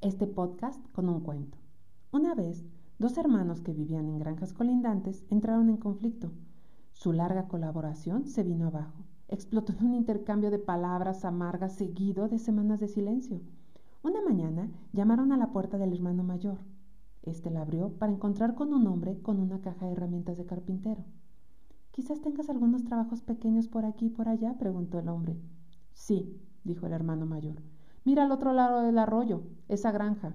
este podcast con un cuento. Una vez, dos hermanos que vivían en granjas colindantes entraron en conflicto. Su larga colaboración se vino abajo. Explotó en un intercambio de palabras amargas seguido de semanas de silencio. Una mañana llamaron a la puerta del hermano mayor. Este la abrió para encontrar con un hombre con una caja de herramientas de carpintero. Quizás tengas algunos trabajos pequeños por aquí y por allá, preguntó el hombre. Sí, dijo el hermano mayor. Mira al otro lado del arroyo, esa granja.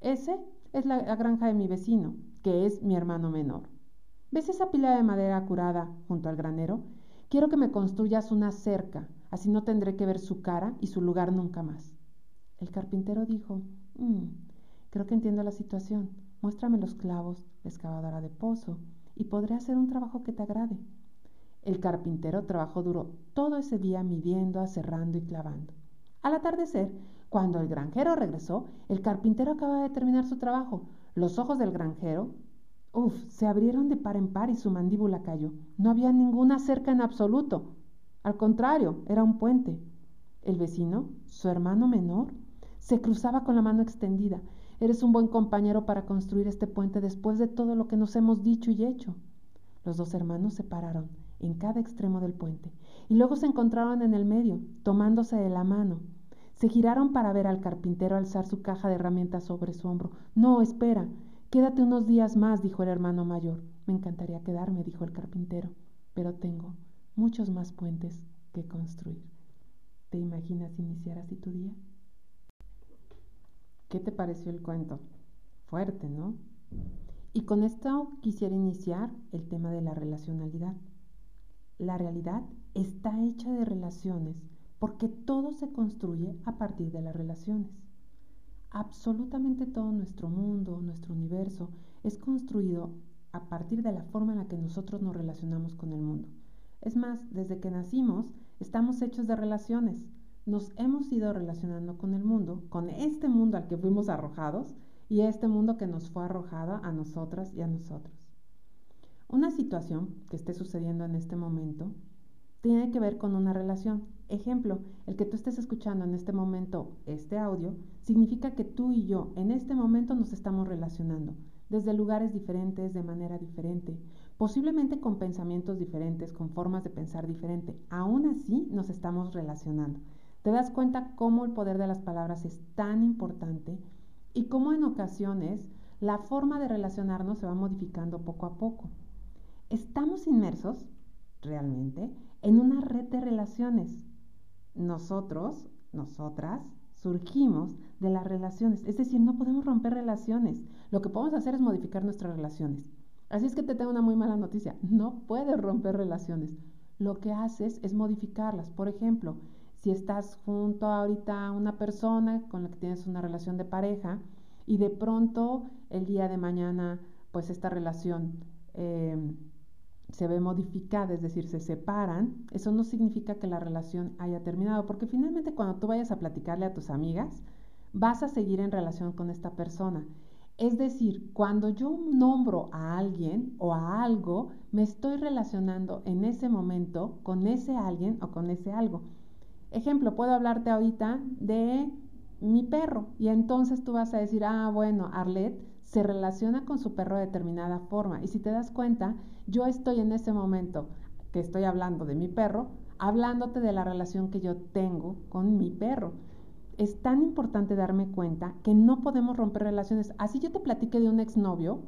Ese es la, granja de mi vecino, que es mi hermano menor. ¿Ves esa pila de madera curada junto al granero? Quiero que me construyas una cerca, así no tendré que ver su cara y su lugar nunca más. El carpintero dijo, mm, creo que entiendo la situación. Muéstrame los clavos, la excavadora de pozo, y podré hacer un trabajo que te agrade. El carpintero trabajó duro todo ese día midiendo, aserrando y clavando. Al atardecer, cuando el granjero regresó, el carpintero acababa de terminar su trabajo. Los ojos del granjero, uff, se abrieron de par en par y su mandíbula cayó. No había ninguna cerca en absoluto. Al contrario, era un puente. El vecino, su hermano menor, se cruzaba con la mano extendida. Eres un buen compañero para construir este puente después de todo lo que nos hemos dicho y hecho. Los dos hermanos se pararon en cada extremo del puente y luego se encontraron en el medio, tomándose de la mano. Se giraron para ver al carpintero alzar su caja de herramientas sobre su hombro. No, espera, quédate unos días más, dijo el hermano mayor. Me encantaría quedarme, dijo el carpintero, pero tengo muchos más puentes que construir. ¿Te imaginas iniciar así tu día? ¿Qué te pareció el cuento? Fuerte, ¿no? Y con esto quisiera iniciar el tema de la relacionalidad. La realidad está hecha de relaciones porque todo se construye a partir de las relaciones. Absolutamente todo nuestro mundo, nuestro universo, es construido a partir de la forma en la que nosotros nos relacionamos con el mundo. Es más, desde que nacimos estamos hechos de relaciones. Nos hemos ido relacionando con el mundo, con este mundo al que fuimos arrojados y este mundo que nos fue arrojado a nosotras y a nosotros. Una situación que esté sucediendo en este momento tiene que ver con una relación. Ejemplo, el que tú estés escuchando en este momento este audio significa que tú y yo en este momento nos estamos relacionando desde lugares diferentes, de manera diferente, posiblemente con pensamientos diferentes, con formas de pensar diferente. Aún así nos estamos relacionando. ¿Te das cuenta cómo el poder de las palabras es tan importante y cómo en ocasiones la forma de relacionarnos se va modificando poco a poco? Estamos inmersos, realmente, en una red de relaciones. Nosotros, nosotras, surgimos de las relaciones. Es decir, no podemos romper relaciones. Lo que podemos hacer es modificar nuestras relaciones. Así es que te tengo una muy mala noticia. No puedes romper relaciones. Lo que haces es modificarlas. Por ejemplo, si estás junto ahorita a una persona con la que tienes una relación de pareja y de pronto el día de mañana, pues esta relación eh, se ve modificada, es decir, se separan, eso no significa que la relación haya terminado, porque finalmente cuando tú vayas a platicarle a tus amigas, vas a seguir en relación con esta persona. Es decir, cuando yo nombro a alguien o a algo, me estoy relacionando en ese momento con ese alguien o con ese algo. Ejemplo, puedo hablarte ahorita de mi perro y entonces tú vas a decir, ah, bueno, Arlette se relaciona con su perro de determinada forma. Y si te das cuenta, yo estoy en ese momento que estoy hablando de mi perro, hablándote de la relación que yo tengo con mi perro. Es tan importante darme cuenta que no podemos romper relaciones. Así yo te platiqué de un exnovio,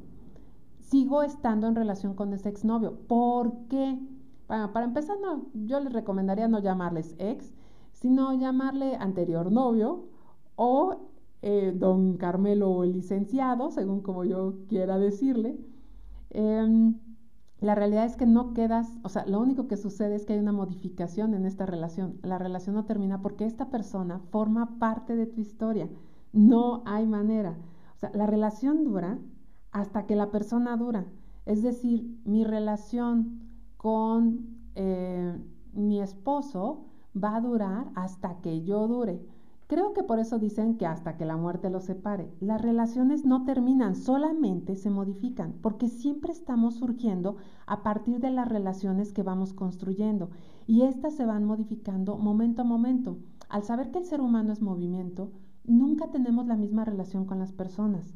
sigo estando en relación con ese exnovio. ¿Por qué? Para empezar, no, yo les recomendaría no llamarles ex, sino llamarle anterior novio o eh, don Carmelo o el licenciado, según como yo quiera decirle. Em, la realidad es que no quedas, o sea, lo único que sucede es que hay una modificación en esta relación. La relación no termina porque esta persona forma parte de tu historia. No hay manera. O sea, la relación dura hasta que la persona dura. Es decir, mi relación con eh, mi esposo va a durar hasta que yo dure. Creo que por eso dicen que hasta que la muerte los separe. Las relaciones no terminan, solamente se modifican, porque siempre estamos surgiendo a partir de las relaciones que vamos construyendo y éstas se van modificando momento a momento. Al saber que el ser humano es movimiento, nunca tenemos la misma relación con las personas.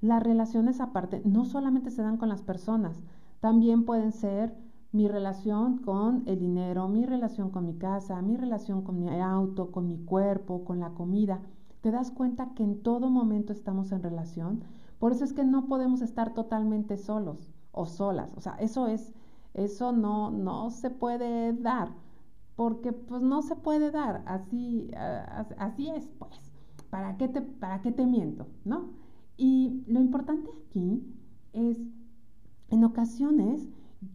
Las relaciones aparte no solamente se dan con las personas, también pueden ser mi relación con el dinero, mi relación con mi casa, mi relación con mi auto, con mi cuerpo, con la comida. Te das cuenta que en todo momento estamos en relación. Por eso es que no podemos estar totalmente solos o solas. O sea, eso es, eso no, no se puede dar, porque pues no se puede dar. Así, así es, pues. ¿Para qué te, para qué te miento? ¿No? Y lo importante aquí es, en ocasiones,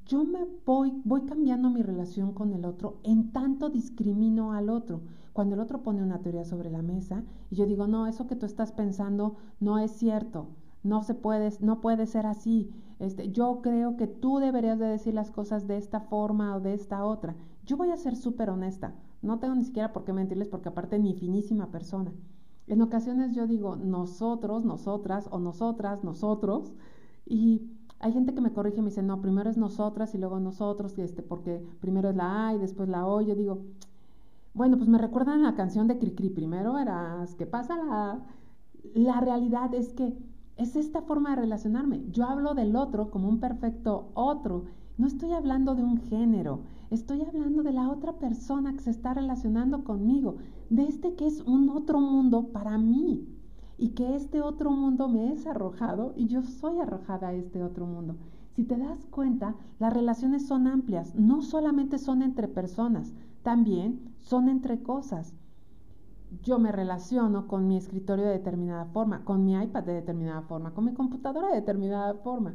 yo me voy, voy cambiando mi relación con el otro en tanto discrimino al otro. Cuando el otro pone una teoría sobre la mesa y yo digo, no, eso que tú estás pensando no es cierto, no se puede, no puede ser así. Este, yo creo que tú deberías de decir las cosas de esta forma o de esta otra. Yo voy a ser súper honesta. No tengo ni siquiera por qué mentirles porque aparte ni finísima persona. En ocasiones yo digo nosotros, nosotras o nosotras, nosotros y hay gente que me corrige y me dice, no, primero es nosotras y luego nosotros, este, porque primero es la A y después la O. Yo digo, bueno, pues me recuerdan la canción de Cricri, primero eras, ¿qué pasa? La, la realidad es que es esta forma de relacionarme. Yo hablo del otro como un perfecto otro. No estoy hablando de un género, estoy hablando de la otra persona que se está relacionando conmigo, de este que es un otro mundo para mí y que este otro mundo me es arrojado y yo soy arrojada a este otro mundo. Si te das cuenta, las relaciones son amplias, no solamente son entre personas, también son entre cosas. Yo me relaciono con mi escritorio de determinada forma, con mi iPad de determinada forma, con mi computadora de determinada forma.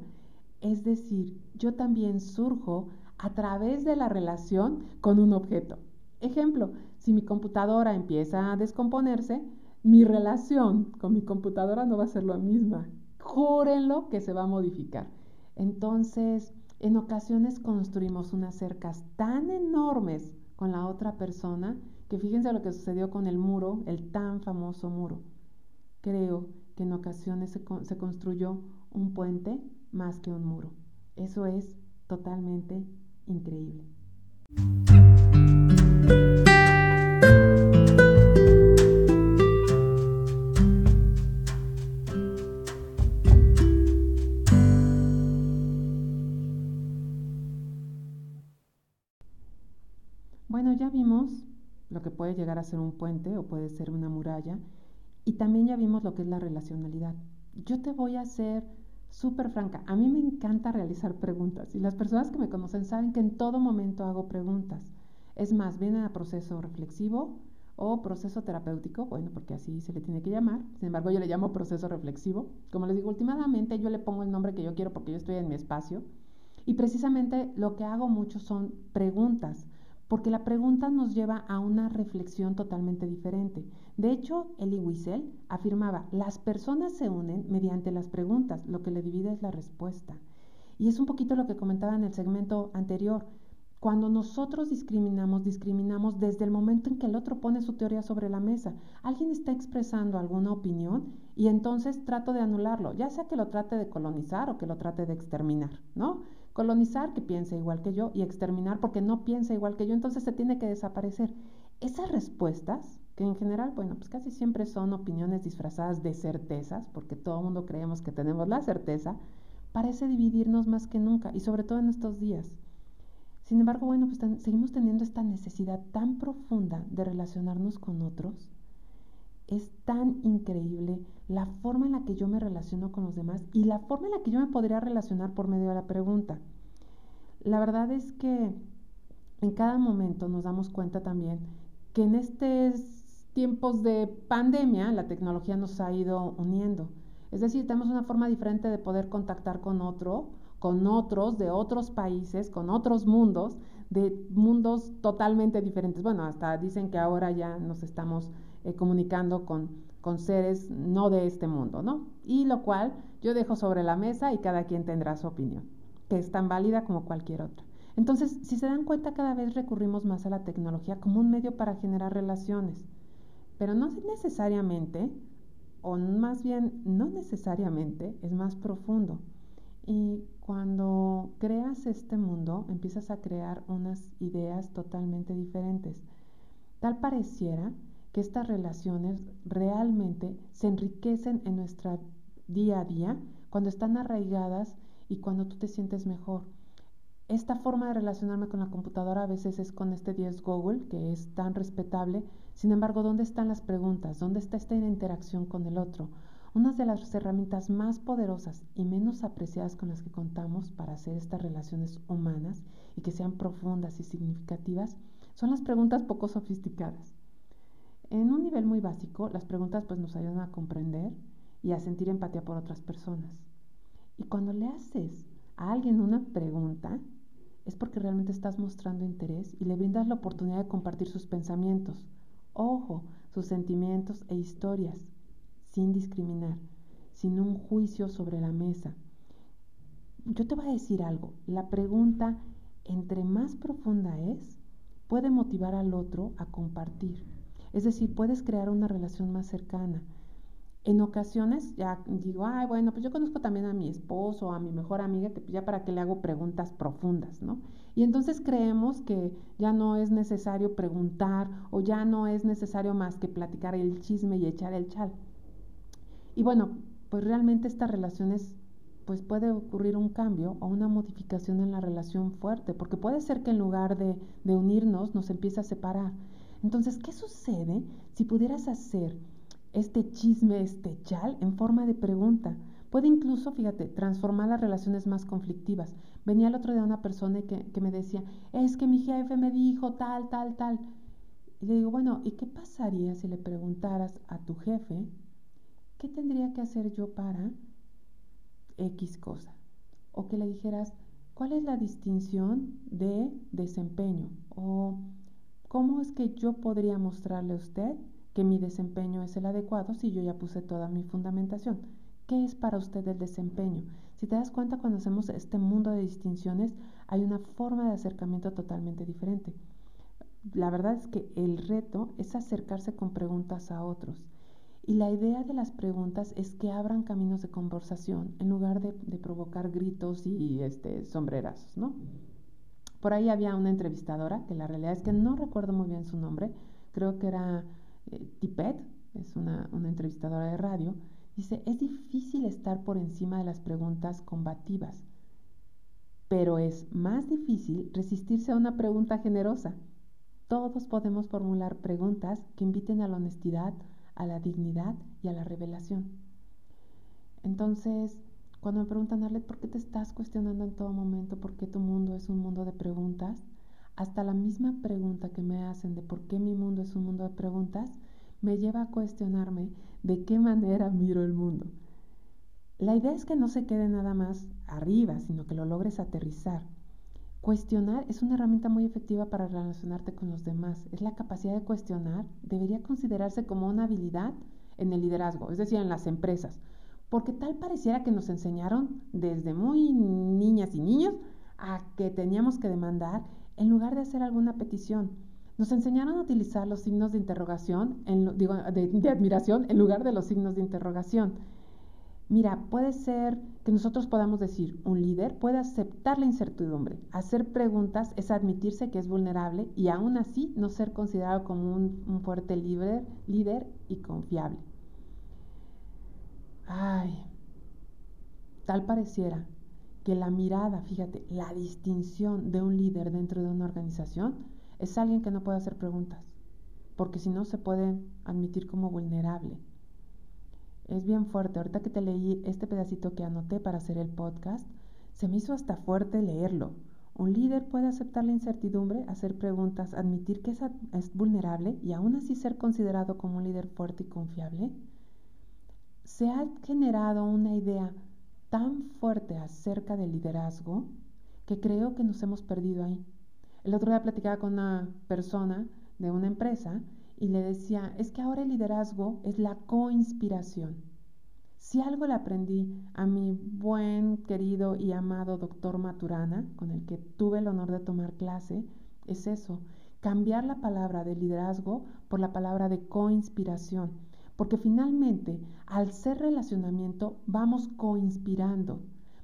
Es decir, yo también surjo a través de la relación con un objeto. Ejemplo, si mi computadora empieza a descomponerse, mi relación con mi computadora no va a ser la misma. Júrenlo que se va a modificar. Entonces, en ocasiones construimos unas cercas tan enormes con la otra persona que fíjense lo que sucedió con el muro, el tan famoso muro. Creo que en ocasiones se, se construyó un puente más que un muro. Eso es totalmente increíble. Llegar a ser un puente o puede ser una muralla y también ya vimos lo que es la relacionalidad. Yo te voy a hacer súper franca. A mí me encanta realizar preguntas y las personas que me conocen saben que en todo momento hago preguntas. Es más, viene a proceso reflexivo o proceso terapéutico, bueno, porque así se le tiene que llamar. Sin embargo, yo le llamo proceso reflexivo. Como les digo, últimamente yo le pongo el nombre que yo quiero porque yo estoy en mi espacio. Y precisamente lo que hago mucho son preguntas porque la pregunta nos lleva a una reflexión totalmente diferente. De hecho, Elie Wiesel afirmaba, las personas se unen mediante las preguntas, lo que le divide es la respuesta. Y es un poquito lo que comentaba en el segmento anterior. Cuando nosotros discriminamos, discriminamos desde el momento en que el otro pone su teoría sobre la mesa. Alguien está expresando alguna opinión y entonces trato de anularlo, ya sea que lo trate de colonizar o que lo trate de exterminar, ¿no? Colonizar que piensa igual que yo y exterminar porque no piensa igual que yo, entonces se tiene que desaparecer. Esas respuestas, que en general, bueno, pues casi siempre son opiniones disfrazadas de certezas, porque todo el mundo creemos que tenemos la certeza, parece dividirnos más que nunca y sobre todo en estos días. Sin embargo, bueno, pues seguimos teniendo esta necesidad tan profunda de relacionarnos con otros. Es tan increíble la forma en la que yo me relaciono con los demás y la forma en la que yo me podría relacionar por medio de la pregunta. La verdad es que en cada momento nos damos cuenta también que en estos tiempos de pandemia la tecnología nos ha ido uniendo. Es decir, tenemos una forma diferente de poder contactar con otro, con otros de otros países, con otros mundos, de mundos totalmente diferentes. Bueno, hasta dicen que ahora ya nos estamos eh, comunicando con con seres no de este mundo, ¿no? Y lo cual yo dejo sobre la mesa y cada quien tendrá su opinión, que es tan válida como cualquier otra. Entonces, si se dan cuenta, cada vez recurrimos más a la tecnología como un medio para generar relaciones, pero no necesariamente, o más bien no necesariamente, es más profundo. Y cuando creas este mundo, empiezas a crear unas ideas totalmente diferentes. Tal pareciera que estas relaciones realmente se enriquecen en nuestra día a día cuando están arraigadas y cuando tú te sientes mejor. Esta forma de relacionarme con la computadora a veces es con este 10 Google, que es tan respetable. Sin embargo, ¿dónde están las preguntas? ¿Dónde está esta interacción con el otro? Una de las herramientas más poderosas y menos apreciadas con las que contamos para hacer estas relaciones humanas y que sean profundas y significativas son las preguntas poco sofisticadas. En un nivel muy básico, las preguntas pues nos ayudan a comprender y a sentir empatía por otras personas. Y cuando le haces a alguien una pregunta, es porque realmente estás mostrando interés y le brindas la oportunidad de compartir sus pensamientos, ojo, sus sentimientos e historias, sin discriminar, sin un juicio sobre la mesa. Yo te voy a decir algo, la pregunta, entre más profunda es, puede motivar al otro a compartir. Es decir, puedes crear una relación más cercana, en ocasiones ya digo, ay, bueno, pues yo conozco también a mi esposo, a mi mejor amiga, que ya para qué le hago preguntas profundas, ¿no? Y entonces creemos que ya no es necesario preguntar o ya no es necesario más que platicar el chisme y echar el chal. Y bueno, pues realmente estas relaciones, pues puede ocurrir un cambio o una modificación en la relación fuerte, porque puede ser que en lugar de, de unirnos nos empiece a separar. Entonces, ¿qué sucede si pudieras hacer este chisme, este chal, en forma de pregunta. Puede incluso, fíjate, transformar las relaciones más conflictivas. Venía el otro día una persona que, que me decía, es que mi jefe me dijo tal, tal, tal. Y le digo, bueno, ¿y qué pasaría si le preguntaras a tu jefe qué tendría que hacer yo para X cosa? O que le dijeras, ¿cuál es la distinción de desempeño? O cómo es que yo podría mostrarle a usted que mi desempeño es el adecuado si yo ya puse toda mi fundamentación. ¿Qué es para usted el desempeño? Si te das cuenta, cuando hacemos este mundo de distinciones, hay una forma de acercamiento totalmente diferente. La verdad es que el reto es acercarse con preguntas a otros. Y la idea de las preguntas es que abran caminos de conversación en lugar de, provocar gritos y este, sombrerazos, ¿no? Por ahí había una entrevistadora, que la realidad es que no recuerdo muy bien su nombre, creo que era eh, Tipet, es una, una entrevistadora de radio, dice, es difícil estar por encima de las preguntas combativas, pero es más difícil resistirse a una pregunta generosa. Todos podemos formular preguntas que inviten a la honestidad, a la dignidad y a la revelación. Entonces, cuando me preguntan, Arlet, ¿por qué te estás cuestionando en todo momento? ¿Por qué tu mundo es un mundo de preguntas? hasta la misma pregunta que me hacen de por qué mi mundo es un mundo de preguntas, me lleva a cuestionarme de qué manera miro el mundo. La idea es que no se quede nada más arriba, sino que lo logres aterrizar. Cuestionar es una herramienta muy efectiva para relacionarte con los demás. Es la capacidad de cuestionar, debería considerarse como una habilidad en el liderazgo, es decir, en las empresas, porque tal pareciera que nos enseñaron desde muy niñas y niños a que teníamos que demandar en lugar de hacer alguna petición. Nos enseñaron a utilizar los signos de interrogación, en, digo, de, admiración, en lugar de los signos de interrogación. Mira, puede ser que nosotros podamos decir, un líder puede aceptar la incertidumbre. Hacer preguntas es admitirse que es vulnerable y aún así no ser considerado como un, un fuerte líder, líder y confiable. Ay, tal pareciera que la mirada, fíjate, la distinción de un líder dentro de una organización es alguien que no puede hacer preguntas, porque si no se puede admitir como vulnerable. Es bien fuerte. Ahorita que te leí este pedacito que anoté para hacer el podcast, se me hizo hasta fuerte leerlo. Un líder puede aceptar la incertidumbre, hacer preguntas, admitir que es, es vulnerable y aún así ser considerado como un líder fuerte y confiable. Se ha generado una idea tan fuerte acerca del liderazgo que creo que nos hemos perdido ahí. El otro día platicaba con una persona de una empresa y le decía, es que ahora el liderazgo es la coinspiración. Si algo le aprendí a mi buen, querido y amado doctor Maturana, con el que tuve el honor de tomar clase, es eso, cambiar la palabra de liderazgo por la palabra de coinspiración porque finalmente, al ser relacionamiento, vamos coinspirando,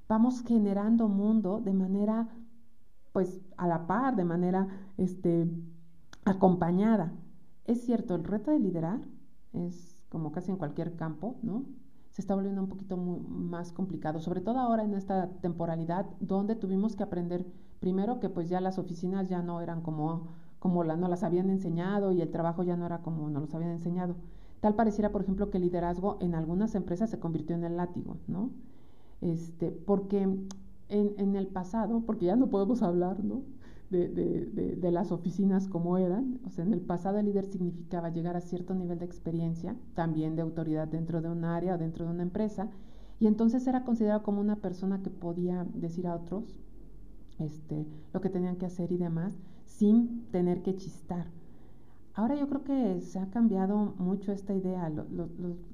vamos generando mundo de manera, pues, a la par, de manera, este, acompañada. Es cierto, el reto de liderar es como casi en cualquier campo, ¿no? Se está volviendo un poquito más complicado, sobre todo ahora en esta temporalidad donde tuvimos que aprender primero que pues ya las oficinas ya no eran como, como la, no las habían enseñado y el trabajo ya no era como nos los habían enseñado. Tal pareciera, por ejemplo, que el liderazgo en algunas empresas se convirtió en el látigo, ¿no? Este, porque en, el pasado, porque ya no podemos hablar, ¿no? de, las oficinas como eran. O sea, en el pasado el líder significaba llegar a cierto nivel de experiencia, también de autoridad dentro de un área o dentro de una empresa, y entonces era considerado como una persona que podía decir a otros este, lo que tenían que hacer y demás, sin tener que chistar. Ahora yo creo que se ha cambiado mucho esta idea,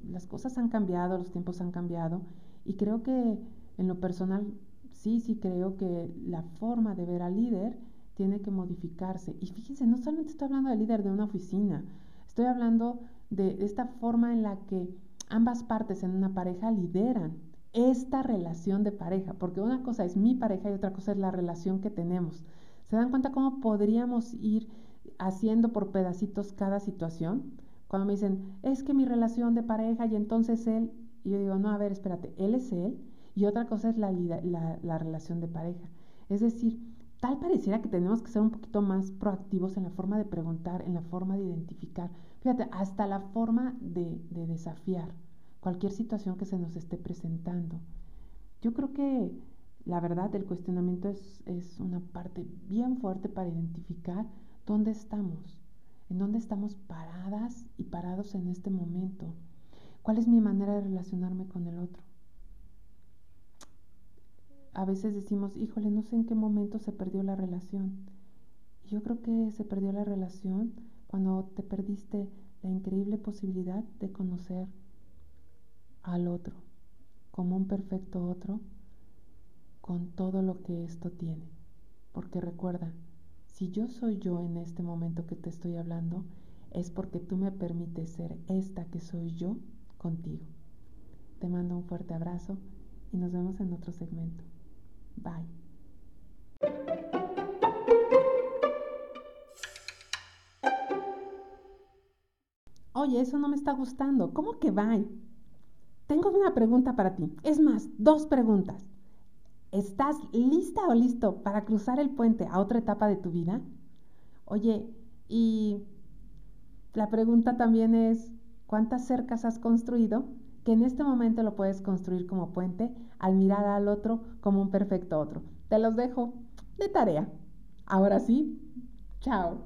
las cosas han cambiado, los tiempos han cambiado, y creo que en lo personal sí, sí creo que la forma de ver al líder tiene que modificarse. Y fíjense, no solamente estoy hablando del líder de una oficina, estoy hablando de esta forma en la que ambas partes en una pareja lideran esta relación de pareja, porque una cosa es mi pareja y otra cosa es la relación que tenemos. ¿Se dan cuenta cómo podríamos ir haciendo por pedacitos cada situación? Cuando me dicen, es que mi relación de pareja y entonces él, y yo digo, no, a ver, espérate, él es él y otra cosa es la, la, la relación de pareja. Es decir, tal pareciera que tenemos que ser un poquito más proactivos en la forma de preguntar, en la forma de identificar, fíjate, hasta la forma de, desafiar cualquier situación que se nos esté presentando. Yo creo que la verdad el cuestionamiento es, es una parte bien fuerte para identificar dónde estamos, en dónde estamos paradas y parados en este momento, cuál es mi manera de relacionarme con el otro a veces decimos, híjole, no sé en qué momento se perdió la relación. Yo creo que se perdió la relación cuando te perdiste la increíble posibilidad de conocer al otro, como un perfecto otro, con todo lo que esto tiene. Porque recuerda, si yo soy yo en este momento que te estoy hablando, es porque tú me permites ser esta que soy yo contigo. Te mando un fuerte abrazo y nos vemos en otro segmento. Bye. Oye, eso no me está gustando. ¿Cómo que bye? Tengo una pregunta para ti. Es más, dos preguntas. ¿Estás lista o listo para cruzar el puente a otra etapa de tu vida? Oye, y la pregunta también es, ¿cuántas cercas has construido que en este momento lo puedes construir como puente al mirar al otro como un perfecto otro. Te los dejo de tarea. Ahora sí, chao.